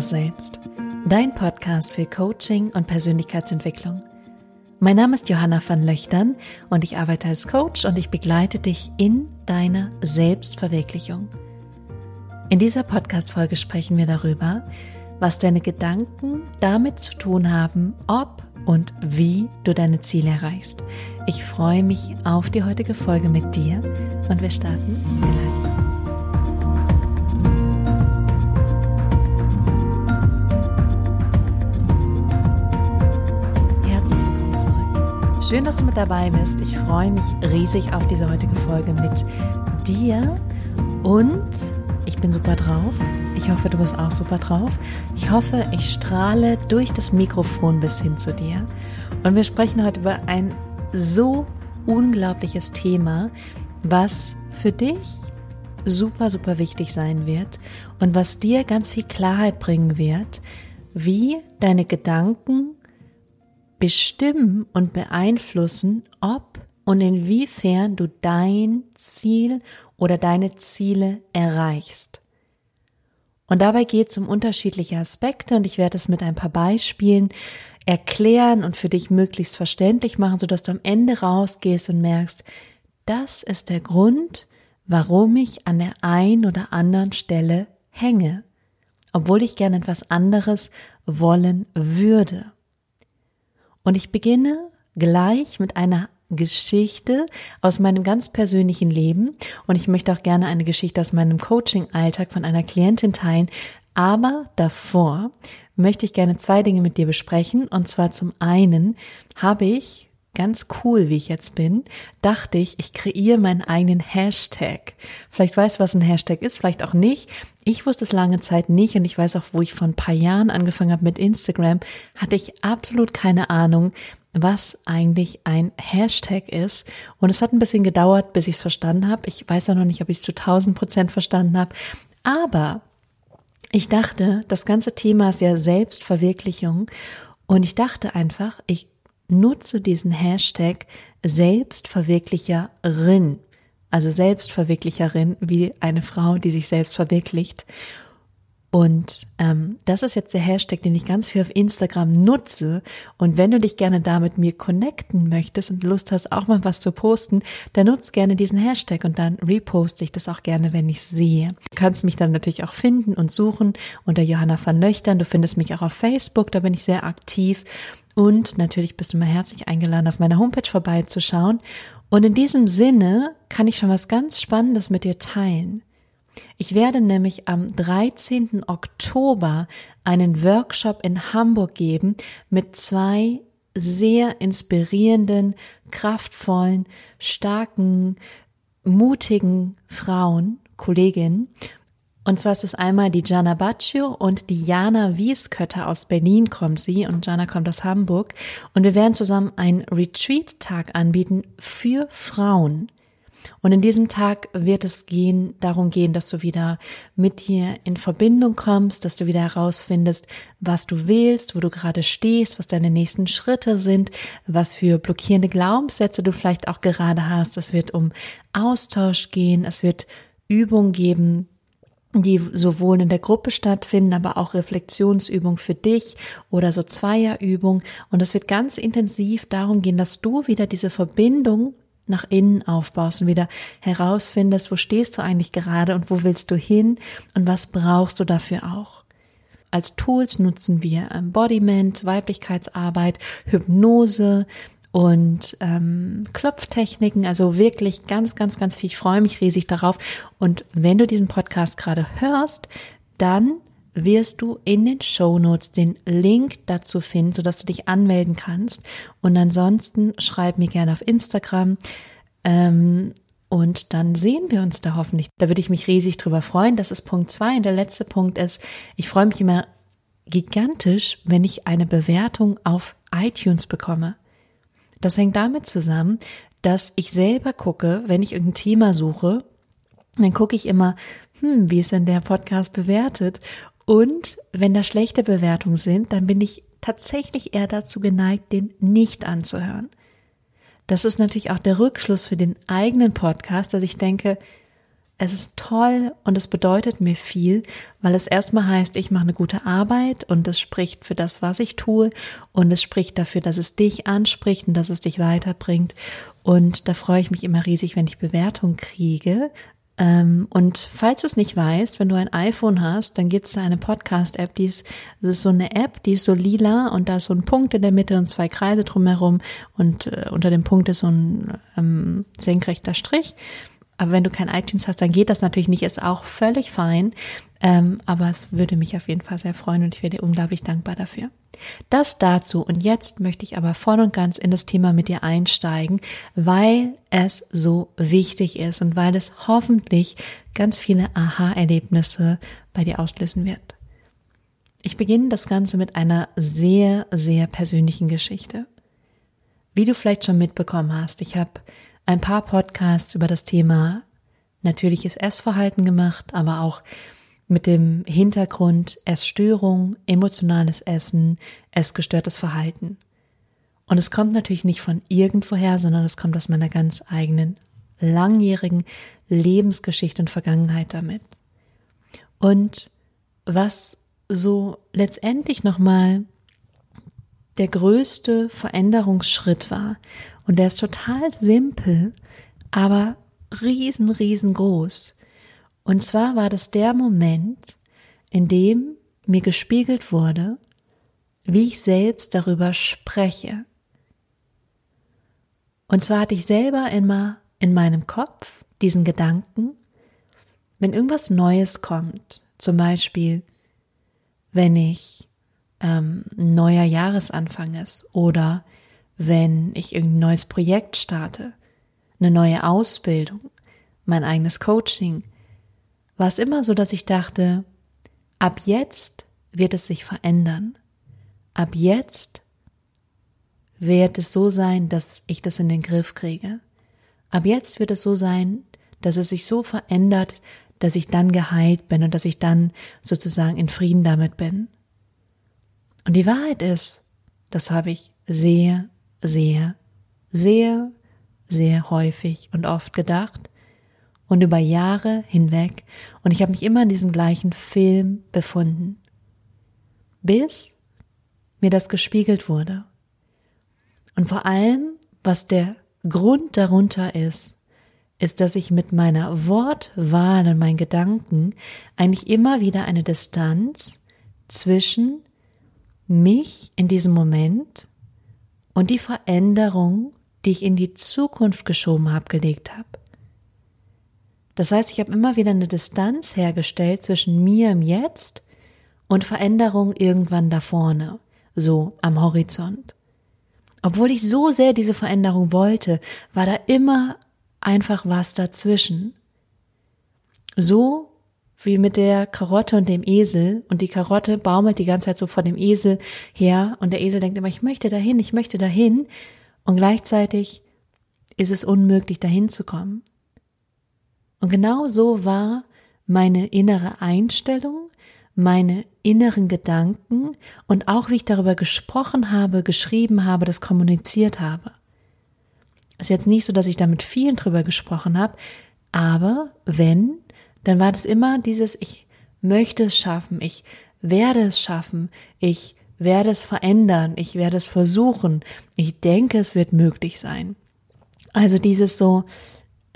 wahre Selbst. Dein Podcast für Coaching und Persönlichkeitsentwicklung. Mein Name ist Johanna van Löchtern und ich arbeite als Coach und ich begleite dich in deiner Selbstverwirklichung. In dieser Podcast-Folge sprechen wir darüber, was deine Gedanken damit zu tun haben, ob und wie du deine Ziele erreichst. Ich freue mich auf die heutige Folge mit dir und wir starten gleich. Schön, dass du mit dabei bist. Ich freue mich riesig auf diese heutige Folge mit dir und ich bin super drauf. Ich hoffe, du bist auch super drauf. Ich hoffe, ich strahle durch das Mikrofon bis hin zu dir. Und wir sprechen heute über ein so unglaubliches Thema, was für dich super, super wichtig sein wird und was dir ganz viel Klarheit bringen wird, wie deine Gedanken bestimmen und beeinflussen, ob und inwiefern du dein Ziel oder deine Ziele erreichst. Und dabei geht es um unterschiedliche Aspekte und ich werde es mit ein paar Beispielen erklären und für dich möglichst verständlich machen, sodass du am Ende rausgehst und merkst, das ist der Grund, warum ich an der einen oder anderen Stelle hänge, obwohl ich gern etwas anderes wollen würde. Und ich beginne gleich mit einer Geschichte aus meinem ganz persönlichen Leben und ich möchte auch gerne eine Geschichte aus meinem Coaching-Alltag von einer Klientin teilen. Aber davor möchte ich gerne zwei Dinge mit dir besprechen. Und zwar zum einen habe ich ganz cool, wie ich jetzt bin, dachte ich, ich kreiere meinen eigenen Hashtag. Vielleicht weißt du, was ein Hashtag ist, vielleicht auch nicht. Ich wusste es lange Zeit nicht und ich weiß auch, wo ich vor ein paar Jahren angefangen habe mit Instagram, hatte ich absolut keine Ahnung, was eigentlich ein Hashtag ist. Und es hat ein bisschen gedauert, bis ich es verstanden habe. Ich weiß auch noch nicht, ob ich es zu 1000 Prozent verstanden habe. Aber ich dachte, das ganze Thema ist ja Selbstverwirklichung. Und ich dachte einfach, ich nutze diesen Hashtag Selbstverwirklicherin, also Selbstverwirklicherin wie eine Frau, die sich selbst verwirklicht. Und ähm, das ist jetzt der Hashtag, den ich ganz viel auf Instagram nutze. Und wenn du dich gerne da mit mir connecten möchtest und Lust hast, auch mal was zu posten, dann nutzt gerne diesen Hashtag und dann reposte ich das auch gerne, wenn ich sehe. Du kannst mich dann natürlich auch finden und suchen unter Johanna van Löchtern. Du findest mich auch auf Facebook, da bin ich sehr aktiv. Und natürlich bist du mal herzlich eingeladen, auf meiner Homepage vorbeizuschauen. Und in diesem Sinne kann ich schon was ganz Spannendes mit dir teilen. Ich werde nämlich am 13. Oktober einen Workshop in Hamburg geben mit zwei sehr inspirierenden, kraftvollen, starken, mutigen Frauen, Kolleginnen. Und zwar ist es einmal die Jana Baccio und die Jana Wieskötter aus Berlin kommt sie und Jana kommt aus Hamburg. Und wir werden zusammen einen Retreat-Tag anbieten für Frauen. Und in diesem Tag wird es gehen, darum gehen, dass du wieder mit dir in Verbindung kommst, dass du wieder herausfindest, was du willst, wo du gerade stehst, was deine nächsten Schritte sind, was für blockierende Glaubenssätze du vielleicht auch gerade hast. Es wird um Austausch gehen, es wird Übung geben, die sowohl in der Gruppe stattfinden, aber auch Reflexionsübung für dich oder so Zweierübung. Und es wird ganz intensiv darum gehen, dass du wieder diese Verbindung nach innen aufbaust und wieder herausfindest, wo stehst du eigentlich gerade und wo willst du hin und was brauchst du dafür auch. Als Tools nutzen wir Embodiment, Weiblichkeitsarbeit, Hypnose, und ähm, Klopftechniken. Also wirklich ganz, ganz, ganz viel. Ich freue mich riesig darauf. Und wenn du diesen Podcast gerade hörst, dann wirst du in den Show Notes den Link dazu finden, sodass du dich anmelden kannst. Und ansonsten schreib mir gerne auf Instagram. Ähm, und dann sehen wir uns da hoffentlich. Da würde ich mich riesig drüber freuen. Das ist Punkt zwei. Und der letzte Punkt ist, ich freue mich immer gigantisch, wenn ich eine Bewertung auf iTunes bekomme. Das hängt damit zusammen, dass ich selber gucke, wenn ich irgendein Thema suche, dann gucke ich immer, hm, wie ist denn der Podcast bewertet? Und wenn da schlechte Bewertungen sind, dann bin ich tatsächlich eher dazu geneigt, den nicht anzuhören. Das ist natürlich auch der Rückschluss für den eigenen Podcast, dass ich denke, es ist toll und es bedeutet mir viel, weil es erstmal heißt, ich mache eine gute Arbeit und es spricht für das, was ich tue und es spricht dafür, dass es dich anspricht und dass es dich weiterbringt. Und da freue ich mich immer riesig, wenn ich Bewertung kriege. Ähm, und falls du es nicht weißt, wenn du ein iPhone hast, dann gibt es da eine Podcast-App, die ist, das ist so eine App, die ist so lila und da ist so ein Punkt in der Mitte und zwei Kreise drumherum und äh, unter dem Punkt ist so ein ähm, senkrechter Strich. Aber wenn du kein iTunes hast, dann geht das natürlich nicht, ist auch völlig fein. Ähm, aber es würde mich auf jeden Fall sehr freuen und ich wäre dir unglaublich dankbar dafür. Das dazu. Und jetzt möchte ich aber voll und ganz in das Thema mit dir einsteigen, weil es so wichtig ist und weil es hoffentlich ganz viele Aha-Erlebnisse bei dir auslösen wird. Ich beginne das Ganze mit einer sehr, sehr persönlichen Geschichte. Wie du vielleicht schon mitbekommen hast, ich habe ein paar Podcasts über das Thema natürliches Essverhalten gemacht, aber auch mit dem Hintergrund Essstörung, emotionales Essen, essgestörtes Verhalten. Und es kommt natürlich nicht von irgendwoher, sondern es kommt aus meiner ganz eigenen langjährigen Lebensgeschichte und Vergangenheit damit. Und was so letztendlich nochmal der größte Veränderungsschritt war. Und der ist total simpel, aber riesen, riesengroß. Und zwar war das der Moment, in dem mir gespiegelt wurde, wie ich selbst darüber spreche. Und zwar hatte ich selber immer in meinem Kopf diesen Gedanken, wenn irgendwas Neues kommt, zum Beispiel, wenn ich ähm, neuer Jahresanfang ist oder wenn ich irgendein neues Projekt starte, eine neue Ausbildung, mein eigenes Coaching, war es immer so, dass ich dachte, ab jetzt wird es sich verändern. Ab jetzt wird es so sein, dass ich das in den Griff kriege. Ab jetzt wird es so sein, dass es sich so verändert, dass ich dann geheilt bin und dass ich dann sozusagen in Frieden damit bin. Und die Wahrheit ist, das habe ich sehr, sehr, sehr, sehr häufig und oft gedacht und über Jahre hinweg und ich habe mich immer in diesem gleichen Film befunden, bis mir das gespiegelt wurde. Und vor allem, was der Grund darunter ist, ist, dass ich mit meiner Wortwahl und meinen Gedanken eigentlich immer wieder eine Distanz zwischen mich in diesem Moment und die Veränderung, die ich in die Zukunft geschoben habe, gelegt habe. Das heißt, ich habe immer wieder eine Distanz hergestellt zwischen mir im Jetzt und Veränderung irgendwann da vorne, so am Horizont. Obwohl ich so sehr diese Veränderung wollte, war da immer einfach was dazwischen. So wie mit der Karotte und dem Esel und die Karotte baumelt die ganze Zeit so vor dem Esel her und der Esel denkt immer, ich möchte dahin, ich möchte dahin und gleichzeitig ist es unmöglich dahin zu kommen. Und genau so war meine innere Einstellung, meine inneren Gedanken und auch wie ich darüber gesprochen habe, geschrieben habe, das kommuniziert habe. Ist jetzt nicht so, dass ich da mit vielen drüber gesprochen habe, aber wenn, dann war das immer dieses, ich möchte es schaffen, ich werde es schaffen, ich werde es verändern, ich werde es versuchen, ich denke, es wird möglich sein. Also dieses so,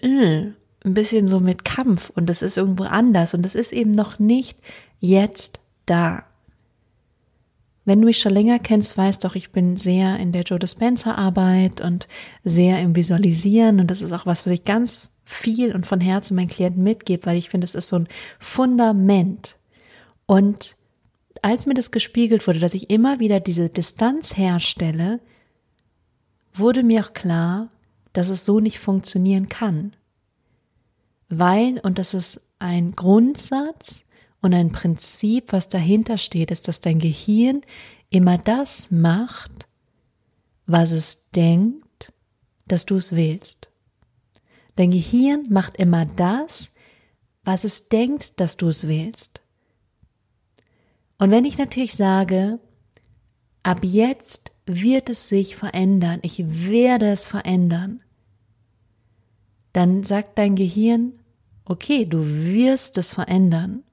äh, ein bisschen so mit Kampf und es ist irgendwo anders und es ist eben noch nicht jetzt da. Wenn du mich schon länger kennst, weißt doch, ich bin sehr in der Joe Dispenza Arbeit und sehr im Visualisieren und das ist auch was, was ich ganz viel und von Herzen meinen Klienten mitgebe, weil ich finde, es ist so ein Fundament. Und als mir das gespiegelt wurde, dass ich immer wieder diese Distanz herstelle, wurde mir auch klar, dass es so nicht funktionieren kann. Weil, und das ist ein Grundsatz und ein Prinzip, was dahinter steht, ist, dass dein Gehirn immer das macht, was es denkt, dass du es willst. Dein Gehirn macht immer das, was es denkt, dass du es willst. Und wenn ich natürlich sage, ab jetzt wird es sich verändern, ich werde es verändern, dann sagt dein Gehirn, okay, du wirst es verändern,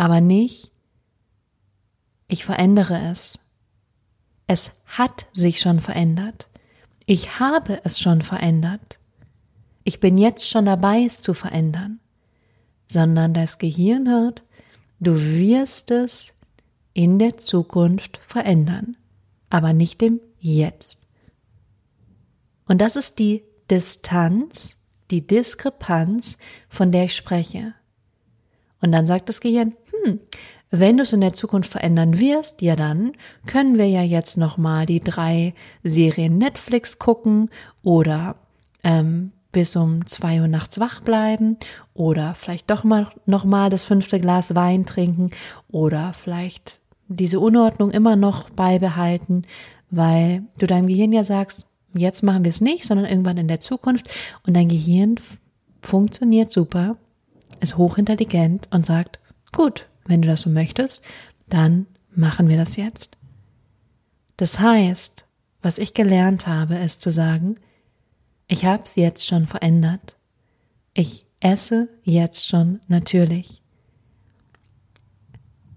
aber nicht, ich verändere es. Es hat sich schon verändert. Ich habe es schon verändert. Ich bin jetzt schon dabei, es zu verändern. Sondern das Gehirn hört, du wirst es in der Zukunft verändern, aber nicht im Jetzt. Und das ist die Distanz, die Diskrepanz, von der ich spreche. Und dann sagt das Gehirn, hm, wenn du es in der Zukunft verändern wirst, ja dann können wir ja jetzt nochmal die drei Serien Netflix gucken oder ähm, bis um zwei Uhr nachts wach bleiben oder vielleicht doch mal nochmal das fünfte Glas Wein trinken oder vielleicht diese Unordnung immer noch beibehalten, weil du deinem Gehirn ja sagst, jetzt machen wir es nicht, sondern irgendwann in der Zukunft und dein Gehirn funktioniert super, ist hochintelligent und sagt, gut, wenn du das so möchtest, dann machen wir das jetzt. Das heißt, was ich gelernt habe, ist zu sagen, ich habe es jetzt schon verändert. Ich esse jetzt schon natürlich.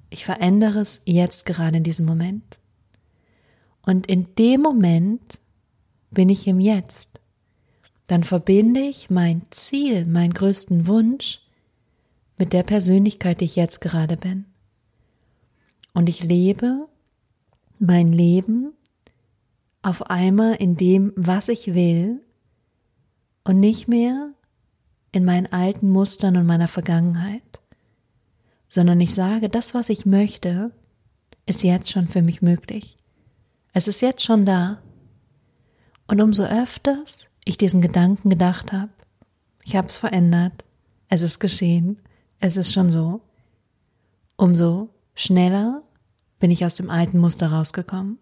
Ich verändere es jetzt gerade in diesem Moment. Und in dem Moment bin ich im Jetzt. Dann verbinde ich mein Ziel, meinen größten Wunsch mit der Persönlichkeit, die ich jetzt gerade bin. Und ich lebe mein Leben auf einmal in dem, was ich will und nicht mehr in meinen alten Mustern und meiner Vergangenheit, sondern ich sage, das, was ich möchte, ist jetzt schon für mich möglich. Es ist jetzt schon da. Und umso öfters ich diesen Gedanken gedacht habe, ich habe es verändert, es ist geschehen, es ist schon so, umso schneller bin ich aus dem alten Muster rausgekommen,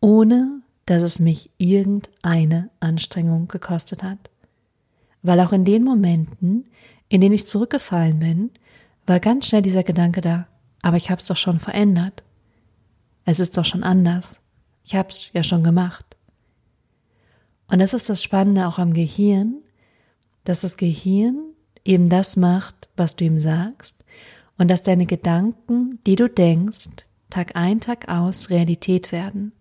ohne dass es mich irgendeine Anstrengung gekostet hat. Weil auch in den Momenten, in denen ich zurückgefallen bin, war ganz schnell dieser Gedanke da, aber ich habe es doch schon verändert. Es ist doch schon anders. Ich habe es ja schon gemacht. Und das ist das Spannende auch am Gehirn, dass das Gehirn eben das macht, was du ihm sagst und dass deine Gedanken, die du denkst, Tag ein, Tag aus Realität werden.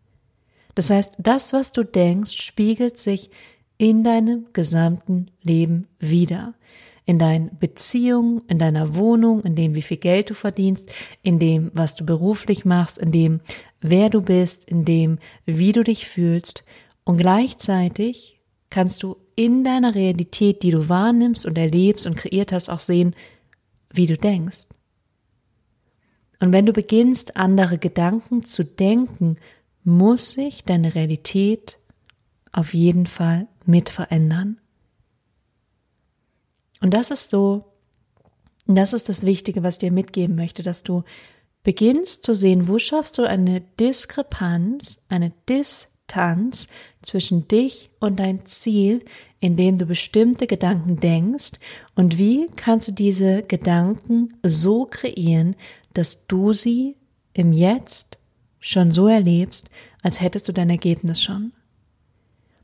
Das heißt, das, was du denkst, spiegelt sich in deinem gesamten Leben wieder. In deinen Beziehungen, in deiner Wohnung, in dem, wie viel Geld du verdienst, in dem, was du beruflich machst, in dem, wer du bist, in dem, wie du dich fühlst. Und gleichzeitig kannst du in deiner Realität, die du wahrnimmst und erlebst und kreiert hast, auch sehen, wie du denkst. Und wenn du beginnst, andere Gedanken zu denken, muss sich deine Realität auf jeden Fall mit verändern. Und das ist so, das ist das Wichtige, was ich dir mitgeben möchte, dass du beginnst zu sehen, wo schaffst du eine Diskrepanz, eine Dis Distanz zwischen dich und dein Ziel, indem du bestimmte Gedanken denkst und wie kannst du diese Gedanken so kreieren, dass du sie im Jetzt schon so erlebst, als hättest du dein Ergebnis schon.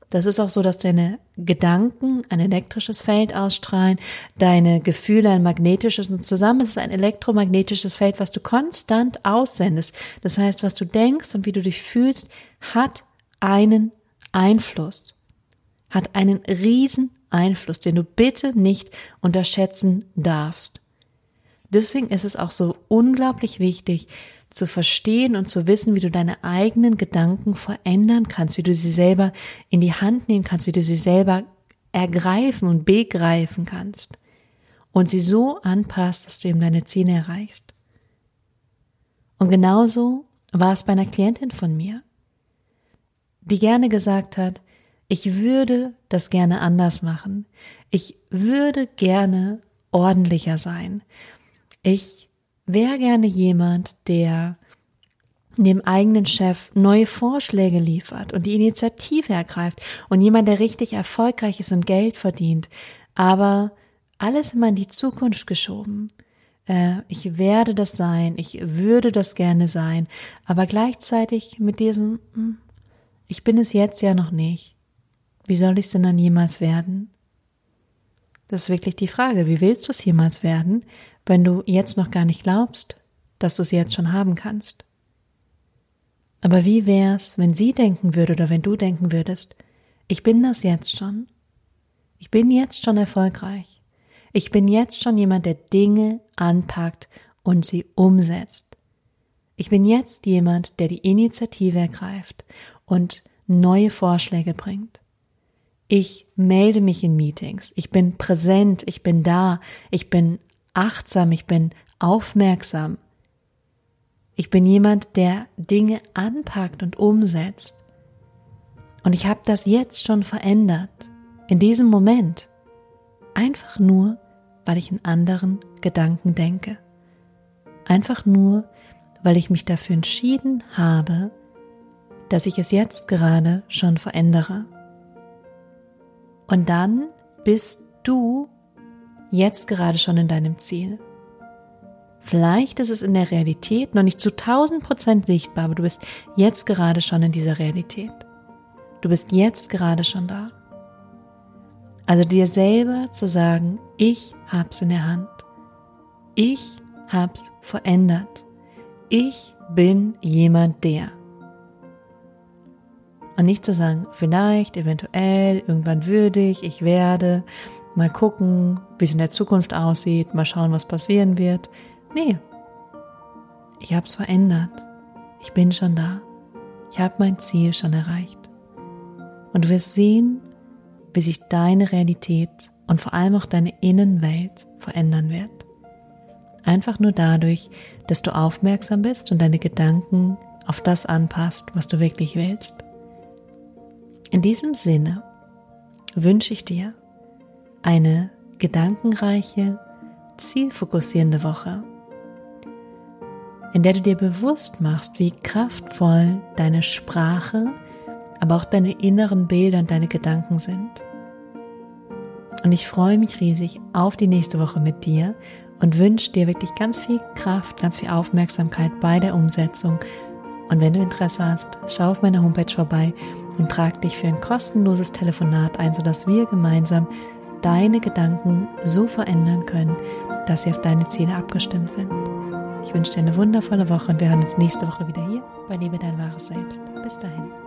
Das ist auch so, dass deine Gedanken ein elektrisches Feld ausstrahlen, deine Gefühle ein magnetisches und zusammen ist es ein elektromagnetisches Feld, was du konstant aussendest. Das heißt, was du denkst und wie du dich fühlst, hat einen Einfluss, hat einen riesen Einfluss, den du bitte nicht unterschätzen darfst. Deswegen ist es auch so unglaublich wichtig, zu verstehen und zu wissen, wie du deine eigenen Gedanken verändern kannst, wie du sie selber in die Hand nehmen kannst, wie du sie selber ergreifen und begreifen kannst und sie so anpasst, dass du eben deine Ziele erreichst. Und genauso war es bei einer Klientin von mir die gerne gesagt hat, ich würde das gerne anders machen. Ich würde gerne ordentlicher sein. Ich wäre gerne jemand, der dem eigenen Chef neue Vorschläge liefert und die Initiative ergreift und jemand, der richtig erfolgreich ist und Geld verdient, aber alles immer in die Zukunft geschoben. Äh, ich werde das sein, ich würde das gerne sein, aber gleichzeitig mit diesem, hm, ich bin es jetzt ja noch nicht. Wie soll ich es denn dann jemals werden? Das ist wirklich die Frage, wie willst du es jemals werden, wenn du jetzt noch gar nicht glaubst, dass du es jetzt schon haben kannst? Aber wie wär's, wenn sie denken würde oder wenn du denken würdest, ich bin das jetzt schon? Ich bin jetzt schon erfolgreich. Ich bin jetzt schon jemand, der Dinge anpackt und sie umsetzt. Ich bin jetzt jemand, der die Initiative ergreift und neue Vorschläge bringt. Ich melde mich in Meetings. Ich bin präsent. Ich bin da. Ich bin achtsam. Ich bin aufmerksam. Ich bin jemand, der Dinge anpackt und umsetzt. Und ich habe das jetzt schon verändert. In diesem Moment. Einfach nur, weil ich in anderen Gedanken denke. Einfach nur, weil ich mich dafür entschieden habe, dass ich es jetzt gerade schon verändere. Und dann bist du jetzt gerade schon in deinem Ziel. Vielleicht ist es in der Realität noch nicht zu 1000 Prozent sichtbar, aber du bist jetzt gerade schon in dieser Realität. Du bist jetzt gerade schon da. Also dir selber zu sagen, ich hab's in der Hand. Ich hab's verändert. Ich bin jemand der. Und nicht zu sagen, vielleicht, eventuell, irgendwann würde ich, ich werde, mal gucken, wie es in der Zukunft aussieht, mal schauen, was passieren wird. Nee, ich habe es verändert. Ich bin schon da. Ich habe mein Ziel schon erreicht. Und du wirst sehen, wie sich deine Realität und vor allem auch deine Innenwelt verändern wird. Einfach nur dadurch, dass du aufmerksam bist und deine Gedanken auf das anpasst, was du wirklich willst. In diesem Sinne wünsche ich dir eine gedankenreiche, zielfokussierende Woche, in der du dir bewusst machst, wie kraftvoll deine Sprache, aber auch deine inneren Bilder und deine Gedanken sind. Und ich freue mich riesig auf die nächste Woche mit dir und wünsche dir wirklich ganz viel Kraft, ganz viel Aufmerksamkeit bei der Umsetzung. Und wenn du Interesse hast, schau auf meiner Homepage vorbei und trag dich für ein kostenloses Telefonat ein, sodass wir gemeinsam deine Gedanken so verändern können, dass sie auf deine Ziele abgestimmt sind. Ich wünsche dir eine wundervolle Woche und wir hören uns nächste Woche wieder hier bei Liebe dein wahres Selbst. Bis dahin.